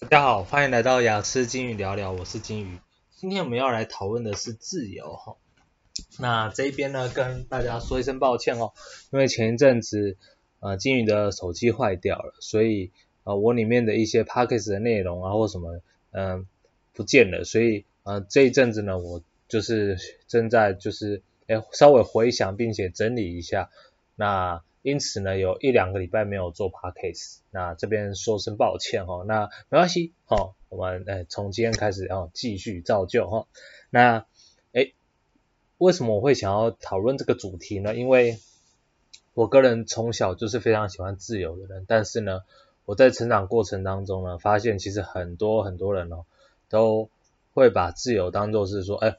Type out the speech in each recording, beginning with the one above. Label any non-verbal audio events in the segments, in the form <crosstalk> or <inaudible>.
大家好，欢迎来到雅思金鱼聊聊，我是金鱼。今天我们要来讨论的是自由哈。那这边呢，跟大家说一声抱歉哦，因为前一阵子呃金鱼的手机坏掉了，所以呃我里面的一些 Podcast 的内容啊或什么嗯、不见了，所以呃这一阵子呢我就是正在就是哎稍微回想并且整理一下那。因此呢，有一两个礼拜没有做 podcast，那这边说声抱歉哈，那没关系哈，我们诶从今天开始哦继续造就哈。那诶为什么我会想要讨论这个主题呢？因为我个人从小就是非常喜欢自由的人，但是呢，我在成长过程当中呢，发现其实很多很多人哦，都会把自由当作是说，诶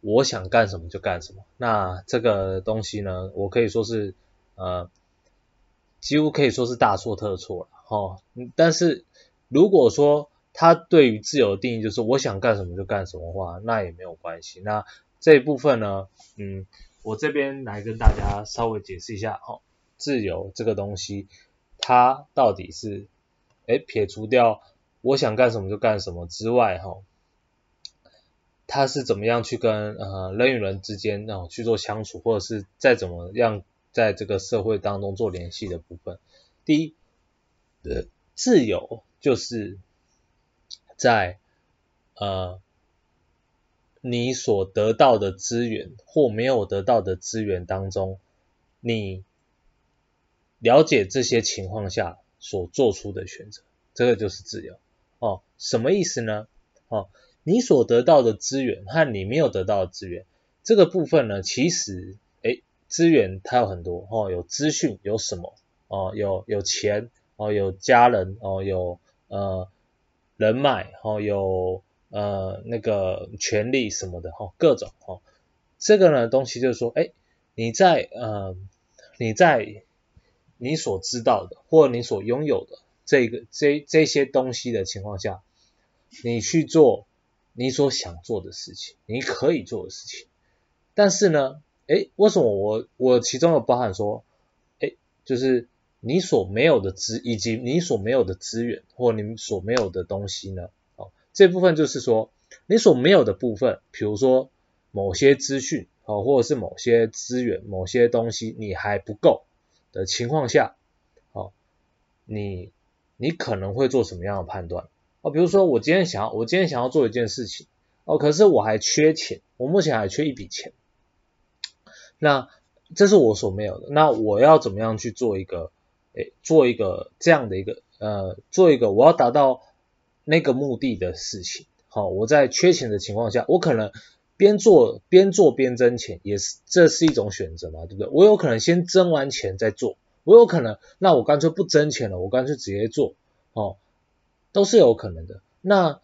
我想干什么就干什么。那这个东西呢，我可以说是呃。几乎可以说是大错特错了，哦，但是如果说他对于自由的定义就是我想干什么就干什么的话，那也没有关系。那这一部分呢，嗯，我这边来跟大家稍微解释一下，哦，自由这个东西，它到底是，诶，撇除掉我想干什么就干什么之外，哈，它是怎么样去跟呃人与人之间哦去做相处，或者是再怎么样。在这个社会当中做联系的部分，第一，自由就是在呃你所得到的资源或没有得到的资源当中，你了解这些情况下所做出的选择，这个就是自由。哦，什么意思呢？哦，你所得到的资源和你没有得到的资源，这个部分呢，其实。资源它有很多哦，有资讯，有什么哦，有有钱哦，有家人哦，有呃人脉哦，有呃那个权利什么的哈、各种哈、哦，这个呢东西就是说，哎，你在呃你在你所知道的或你所拥有的这个这这些东西的情况下，你去做你所想做的事情，你可以做的事情，但是呢。诶，为什么我我其中有包含说，诶，就是你所没有的资，以及你所没有的资源，或你所没有的东西呢？哦，这部分就是说，你所没有的部分，比如说某些资讯，哦，或者是某些资源、某些东西你还不够的情况下，哦，你你可能会做什么样的判断？哦，比如说我今天想要，我今天想要做一件事情，哦，可是我还缺钱，我目前还缺一笔钱。那这是我所没有的，那我要怎么样去做一个，诶，做一个这样的一个，呃，做一个我要达到那个目的的事情。好，我在缺钱的情况下，我可能边做边做边挣钱，也是这是一种选择嘛，对不对？我有可能先挣完钱再做，我有可能，那我干脆不挣钱了，我干脆直接做，哦，都是有可能的。那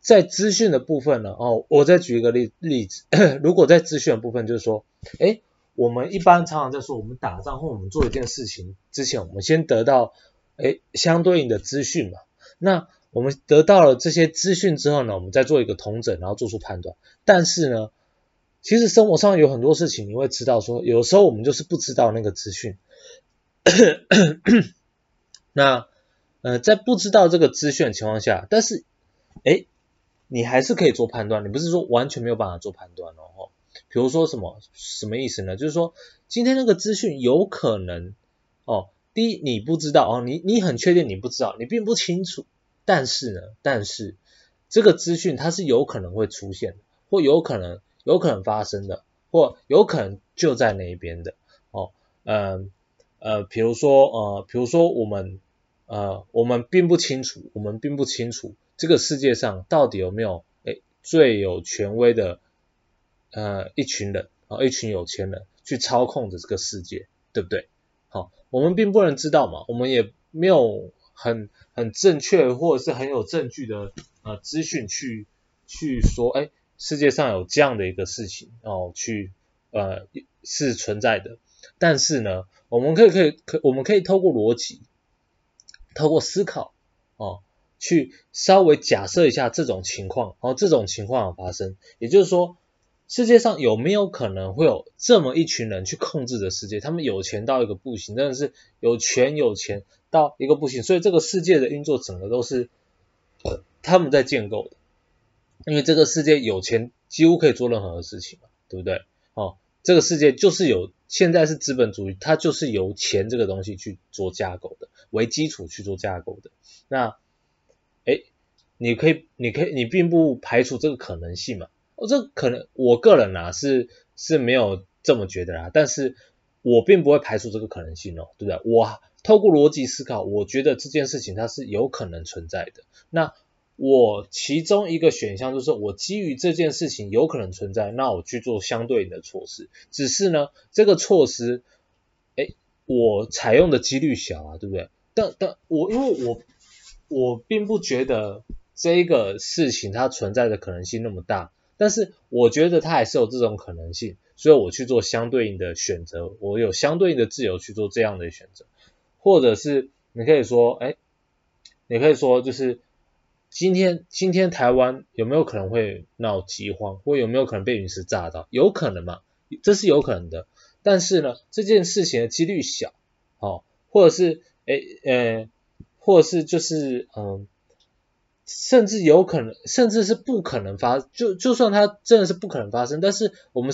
在资讯的部分呢？哦，我再举一个例例子，<coughs> 如果在资讯的部分，就是说，诶，我们一般常常在说，我们打仗或我们做一件事情之前，我们先得到，诶，相对应的资讯嘛。那我们得到了这些资讯之后呢，我们再做一个统整，然后做出判断。但是呢，其实生活上有很多事情，你会知道说，有时候我们就是不知道那个资讯。<coughs> 那，呃，在不知道这个资讯的情况下，但是，诶。你还是可以做判断，你不是说完全没有办法做判断哦。比如说什么什么意思呢？就是说今天那个资讯有可能哦，第一你不知道哦，你你很确定你不知道，你并不清楚。但是呢，但是这个资讯它是有可能会出现的，或有可能有可能发生的，或有可能就在那一边的哦。嗯呃，呃，比如说呃，比如说我们呃，我们并不清楚，我们并不清楚。这个世界上到底有没有诶最有权威的呃一群人啊、一群有钱人去操控着这个世界，对不对？好、我们并不能知道嘛，我们也没有很很正确或者是很有证据的呃资讯去去说，诶世界上有这样的一个事情哦，去呃是存在的。但是呢，我们可以可以可我们可以透过逻辑，透过思考哦。去稍微假设一下这种情况，然后这种情况的发生，也就是说，世界上有没有可能会有这么一群人去控制着世界？他们有钱到一个不行，真的是有权有钱到一个不行，所以这个世界的运作整个都是他们在建构的。因为这个世界有钱几乎可以做任何的事情嘛，对不对？哦，这个世界就是有，现在是资本主义，它就是由钱这个东西去做架构的，为基础去做架构的。那，哎，你可以，你可以，你并不排除这个可能性嘛？哦，这可能，我个人啊是是没有这么觉得啦，但是我并不会排除这个可能性哦，对不对？我透过逻辑思考，我觉得这件事情它是有可能存在的。那。我其中一个选项就是，我基于这件事情有可能存在，那我去做相对应的措施。只是呢，这个措施，哎，我采用的几率小啊，对不对？但但我因为我我并不觉得这个事情它存在的可能性那么大，但是我觉得它还是有这种可能性，所以我去做相对应的选择，我有相对应的自由去做这样的选择，或者是你可以说，哎，你可以说就是。今天今天台湾有没有可能会闹饥荒，或有没有可能被陨石炸到？有可能嘛？这是有可能的。但是呢，这件事情的几率小，哦，或者是诶呃，或者是就是嗯，甚至有可能，甚至是不可能发，就就算它真的是不可能发生，但是我们。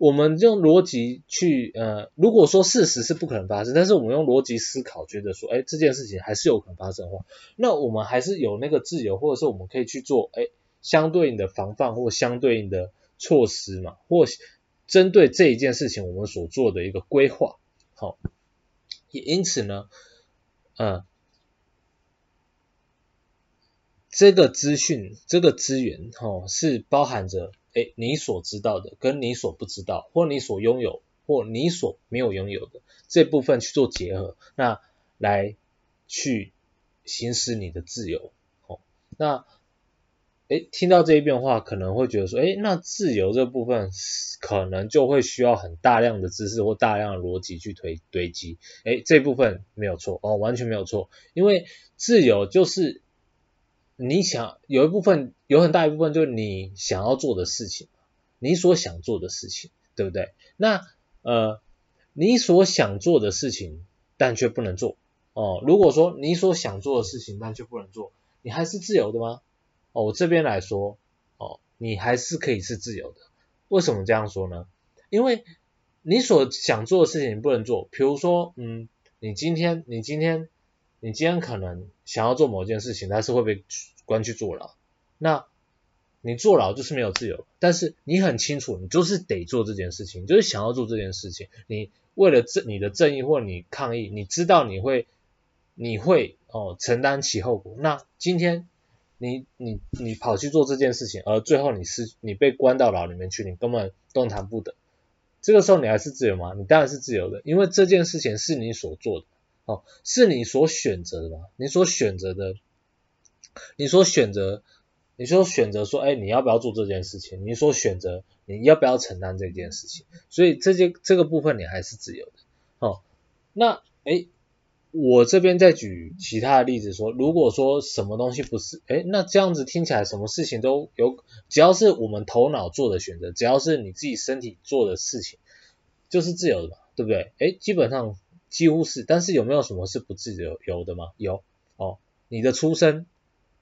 我们用逻辑去，呃，如果说事实是不可能发生，但是我们用逻辑思考，觉得说，哎，这件事情还是有可能发生的话，那我们还是有那个自由，或者是我们可以去做，哎，相对应的防范或相对应的措施嘛，或针对这一件事情我们所做的一个规划，好，也因此呢，呃，这个资讯，这个资源，哈，是包含着。哎，你所知道的跟你所不知道，或你所拥有或你所没有拥有的这部分去做结合，那来去行使你的自由。哦，那哎，听到这一遍话，可能会觉得说，哎，那自由这部分可能就会需要很大量的知识或大量的逻辑去推堆积。哎，这部分没有错哦，完全没有错，因为自由就是。你想有一部分，有很大一部分就是你想要做的事情，你所想做的事情，对不对？那呃，你所想做的事情，但却不能做哦。如果说你所想做的事情，但却不能做，你还是自由的吗？哦，我这边来说，哦，你还是可以是自由的。为什么这样说呢？因为你所想做的事情你不能做，比如说，嗯，你今天，你今天。你今天可能想要做某件事情，但是会被关去坐牢。那你坐牢就是没有自由，但是你很清楚，你就是得做这件事情，就是想要做这件事情。你为了正你的正义或你抗议，你知道你会你会哦承担其后果。那今天你你你跑去做这件事情，而最后你是你被关到牢里面去，你根本动弹不得。这个时候你还是自由吗？你当然是自由的，因为这件事情是你所做的。哦，是你所选择的吧？你所选择的，你所选择，你所选择说，哎，你要不要做这件事情？你所选择，你要不要承担这件事情？所以这些这个部分你还是自由的。哦，那哎，我这边再举其他的例子说，如果说什么东西不是，哎，那这样子听起来什么事情都有，只要是我们头脑做的选择，只要是你自己身体做的事情，就是自由的嘛，对不对？哎，基本上。几乎是，但是有没有什么是不自由有的吗？有哦，你的出生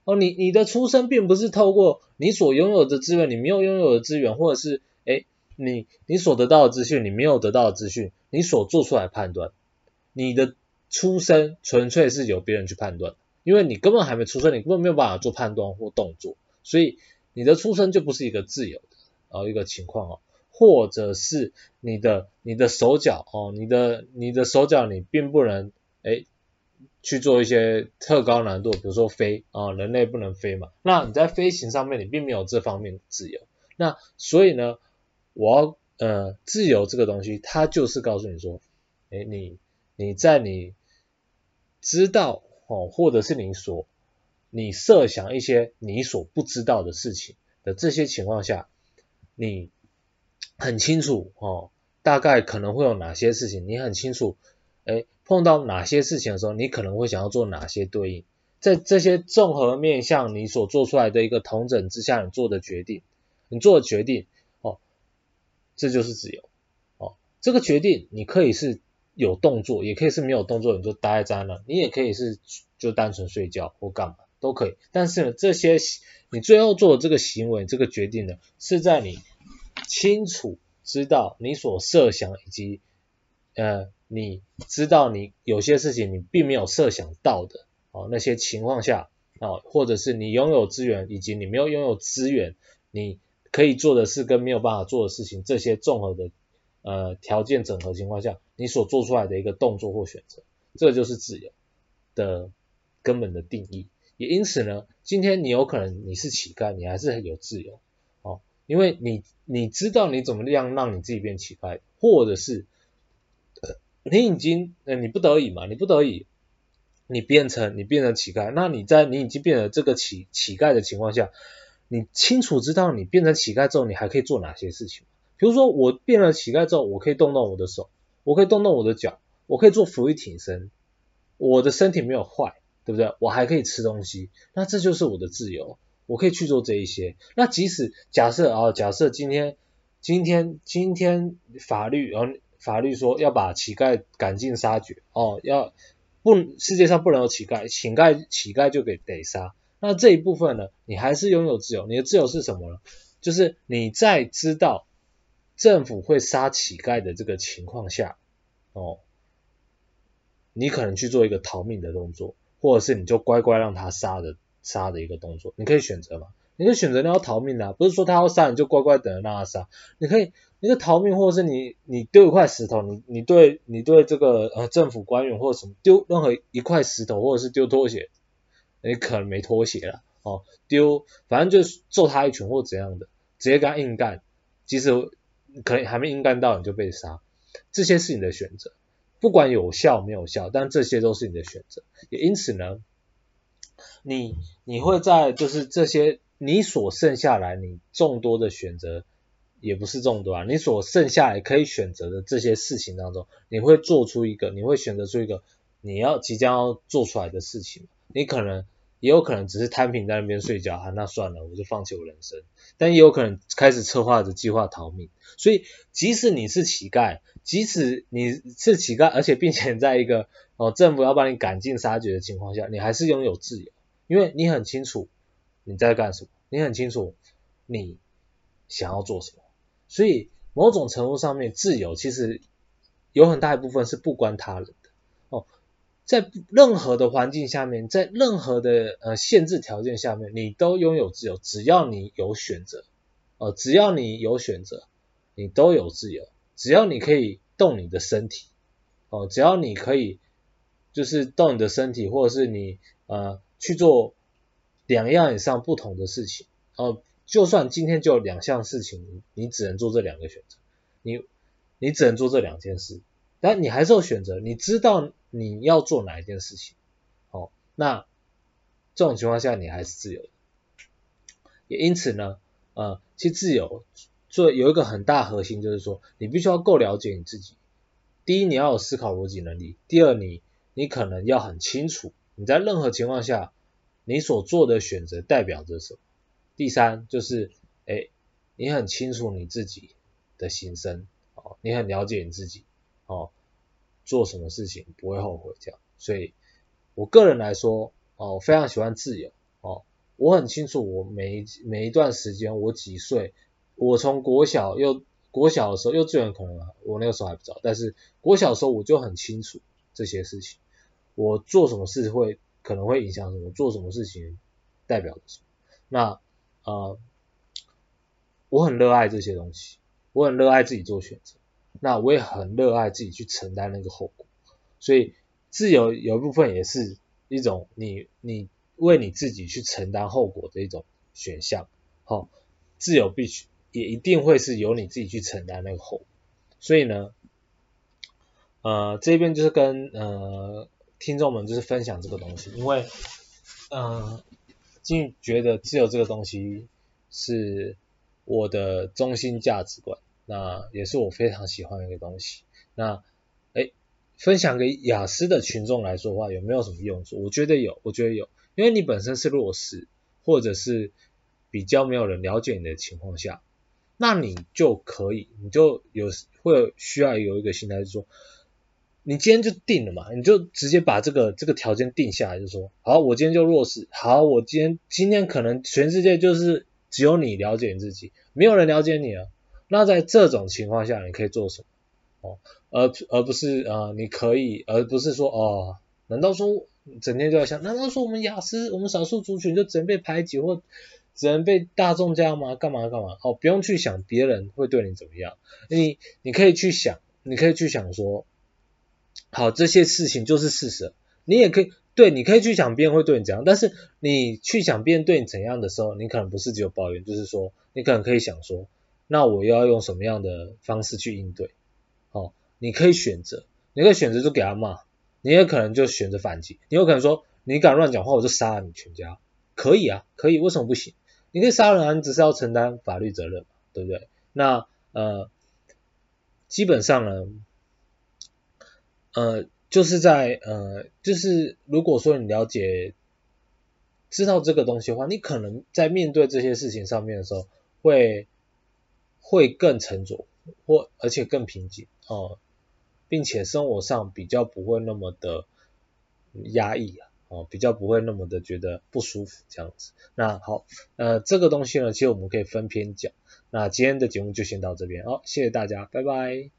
哦，你你的出生并不是透过你所拥有的资源，你没有拥有的资源，或者是诶你你所得到的资讯，你没有得到的资讯，你所做出来判断，你的出生纯粹是由别人去判断，因为你根本还没出生，你根本没有办法做判断或动作，所以你的出生就不是一个自由的哦一个情况哦。或者是你的你的手脚哦，你的你的手脚你并不能诶去做一些特高难度，比如说飞啊、人类不能飞嘛，那你在飞行上面你并没有这方面自由，那所以呢，我要呃自由这个东西，它就是告诉你说，诶你你在你知道哦，或者是你所你设想一些你所不知道的事情的这些情况下，你。很清楚哦，大概可能会有哪些事情，你很清楚，诶，碰到哪些事情的时候，你可能会想要做哪些对应，在这些综合面向你所做出来的一个统整之下，你做的决定，你做的决定，哦，这就是自由，哦，这个决定你可以是有动作，也可以是没有动作，你就待在那，你也可以是就单纯睡觉或干嘛，都可以。但是呢，这些你最后做的这个行为、这个决定呢，是在你清楚知道你所设想以及呃，你知道你有些事情你并没有设想到的哦，那些情况下哦，或者是你拥有资源以及你没有拥有资源，你可以做的事跟没有办法做的事情，这些综合的呃条件整合情况下，你所做出来的一个动作或选择，这就是自由的根本的定义。也因此呢，今天你有可能你是乞丐，你还是很有自由，因为你你知道你怎么样让你自己变乞丐，或者是。你已经，呃，你不得已嘛，你不得已，你变成你变成乞丐，那你在你已经变成这个乞乞丐的情况下，你清楚知道你变成乞丐之后，你还可以做哪些事情？比如说我变了乞丐之后，我可以动动我的手，我可以动动我的脚，我可以做俯卧挺身，我的身体没有坏，对不对？我还可以吃东西，那这就是我的自由，我可以去做这一些。那即使假设啊，假设今天今天今天法律然后。法律说要把乞丐赶尽杀绝哦，要不世界上不能有乞丐，乞丐乞丐就给得杀。那这一部分呢，你还是拥有自由。你的自由是什么呢？就是你在知道政府会杀乞丐的这个情况下，哦，你可能去做一个逃命的动作，或者是你就乖乖让他杀的杀的一个动作，你可以选择嘛？你可以选择你要逃命啊，不是说他要杀你就乖乖等着让他杀，你可以。你是逃命，或者是你你丢一块石头，你你对你对这个呃政府官员或者什么丢任何一块石头，或者是丢拖鞋，你可能没拖鞋了哦，丢反正就是揍他一拳或怎样的，直接跟他硬干，即使可能还没硬干到你就被杀，这些是你的选择，不管有效没有效，但这些都是你的选择，也因此呢，你你会在就是这些你所剩下来你众多的选择。也不是众多啊，你所剩下来可以选择的这些事情当中，你会做出一个，你会选择出一个你要即将要做出来的事情。你可能也有可能只是摊平在那边睡觉，啊，那算了，我就放弃我人生。但也有可能开始策划着计划逃命。所以，即使你是乞丐，即使你是乞丐，而且并且在一个 <laughs> 哦政府要把你赶尽杀绝的情况下，你还是拥有自由，因为你很清楚你在干什么，你很清楚你想要做什么。所以某种程度上面，自由其实有很大一部分是不关他人。在任何的环境下面，在任何的呃限制条件下面，你都拥有自由。只要你有选择，哦，只要你有选择，你都有自由。只要你可以动你的身体，哦，只要你可以就是动你的身体，或者是你呃去做两样以上不同的事情，哦。就算今天就两项事情，你只能做这两个选择，你你只能做这两件事，但你还是有选择，你知道你要做哪一件事情，哦，那这种情况下你还是自由的，也因此呢，呃，其实自由做有一个很大核心就是说，你必须要够了解你自己，第一你要有思考逻辑能力，第二你你可能要很清楚你在任何情况下你所做的选择代表着什么。第三就是，哎，你很清楚你自己的心声，哦，你很了解你自己，哦，做什么事情不会后悔这样。所以，我个人来说，哦，我非常喜欢自由，哦，我很清楚我每一每一段时间我几岁，我从国小又国小的时候，幼稚园可能我那个时候还不知道，但是国小的时候我就很清楚这些事情，我做什么事会可能会影响什么，做什么事情代表着什么，那。呃，我很热爱这些东西，我很热爱自己做选择，那我也很热爱自己去承担那个后果，所以自由有一部分也是一种你你为你自己去承担后果的一种选项，好、哦，自由必须也一定会是由你自己去承担那个后果，所以呢，呃，这边就是跟呃听众们就是分享这个东西，因为嗯。呃竟觉得自由这个东西是我的中心价值观，那也是我非常喜欢的一个东西。那诶，分享给雅思的群众来说的话，有没有什么用处？我觉得有，我觉得有，因为你本身是弱势，或者是比较没有人了解你的情况下，那你就可以，你就有会需要有一个心态，就说，你今天就定了嘛，你就直接把这个这个条件定下来，就说好，我今天就弱势，好，我今天今天可能全世界就是只有你了解你自己，没有人了解你啊。那在这种情况下，你可以做什么？哦，而而不是啊、呃，你可以，而不是说哦，难道说整天就在想，难道说我们雅思，我们少数族群就只能被排挤或只能被大众这样吗？干嘛干嘛？哦，不用去想别人会对你怎么样，你你可以去想，你可以去想说。好，这些事情就是事实。你也可以对，你可以去想别人会对你怎样，但是你去想别人对你怎样的时候，你可能不是只有抱怨，就是说你可能可以想说，那我又要用什么样的方式去应对？好，你可以选择，你可以选择就给他骂，你也可能就选择反击，你有可能说你敢乱讲话，我就杀了你全家，可以啊，可以，为什么不行？你可以杀人啊，你只是要承担法律责任嘛，对不对？那呃，基本上呢。呃，就是在呃，就是如果说你了解、知道这个东西的话，你可能在面对这些事情上面的时候，会会更沉着，或而且更平静哦、并且生活上比较不会那么的压抑啊，哦，比较不会那么的觉得不舒服这样子。那好，呃，这个东西呢，其实我们可以分篇讲。那今天的节目就先到这边，哦，谢谢大家，拜拜。